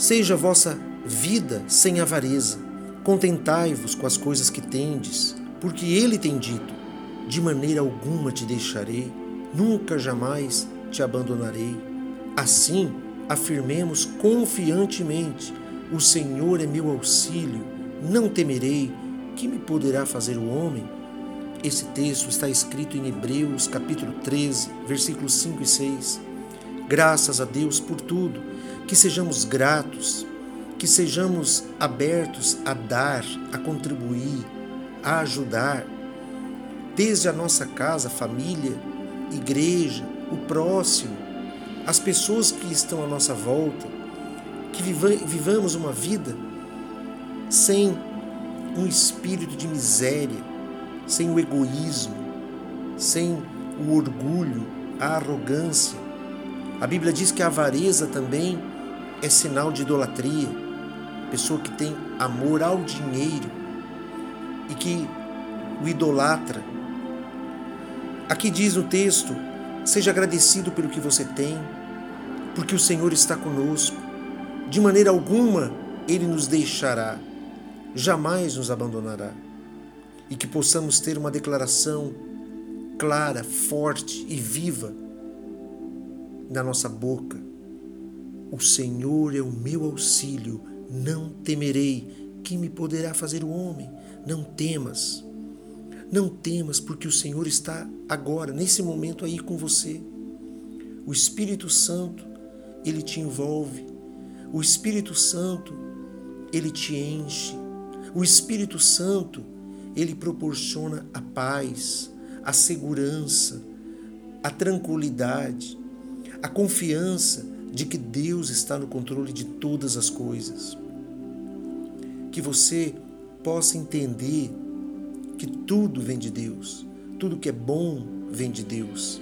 Seja a vossa vida sem avareza. Contentai-vos com as coisas que tendes, porque ele tem dito: De maneira alguma te deixarei, nunca jamais te abandonarei. Assim, afirmemos confiantemente: O Senhor é meu auxílio, não temerei. Que me poderá fazer o homem? Esse texto está escrito em Hebreus, capítulo 13, versículos 5 e 6. Graças a Deus por tudo, que sejamos gratos, que sejamos abertos a dar, a contribuir, a ajudar, desde a nossa casa, família, igreja, o próximo, as pessoas que estão à nossa volta, que vivamos uma vida sem um espírito de miséria, sem o egoísmo, sem o orgulho, a arrogância. A Bíblia diz que a avareza também é sinal de idolatria. Pessoa que tem amor ao dinheiro e que o idolatra. Aqui diz no texto: seja agradecido pelo que você tem, porque o Senhor está conosco. De maneira alguma ele nos deixará, jamais nos abandonará. E que possamos ter uma declaração clara, forte e viva na nossa boca. O Senhor é o meu auxílio, não temerei. Quem me poderá fazer o homem? Não temas. Não temas, porque o Senhor está agora, nesse momento aí com você. O Espírito Santo, ele te envolve. O Espírito Santo, ele te enche. O Espírito Santo, ele proporciona a paz, a segurança, a tranquilidade, a confiança de que Deus está no controle de todas as coisas. Que você possa entender que tudo vem de Deus, tudo que é bom vem de Deus,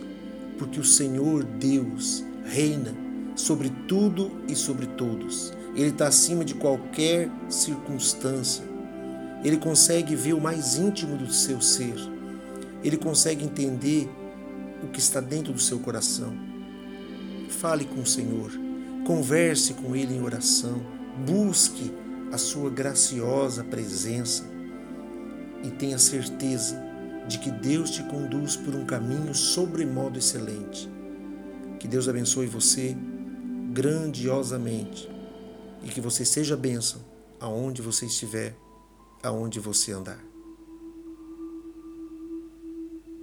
porque o Senhor Deus reina sobre tudo e sobre todos. Ele está acima de qualquer circunstância. Ele consegue ver o mais íntimo do seu ser. Ele consegue entender o que está dentro do seu coração. Fale com o Senhor, converse com Ele em oração, busque a sua graciosa presença e tenha certeza de que Deus te conduz por um caminho sobremodo excelente. Que Deus abençoe você grandiosamente e que você seja bênção aonde você estiver aonde você andar.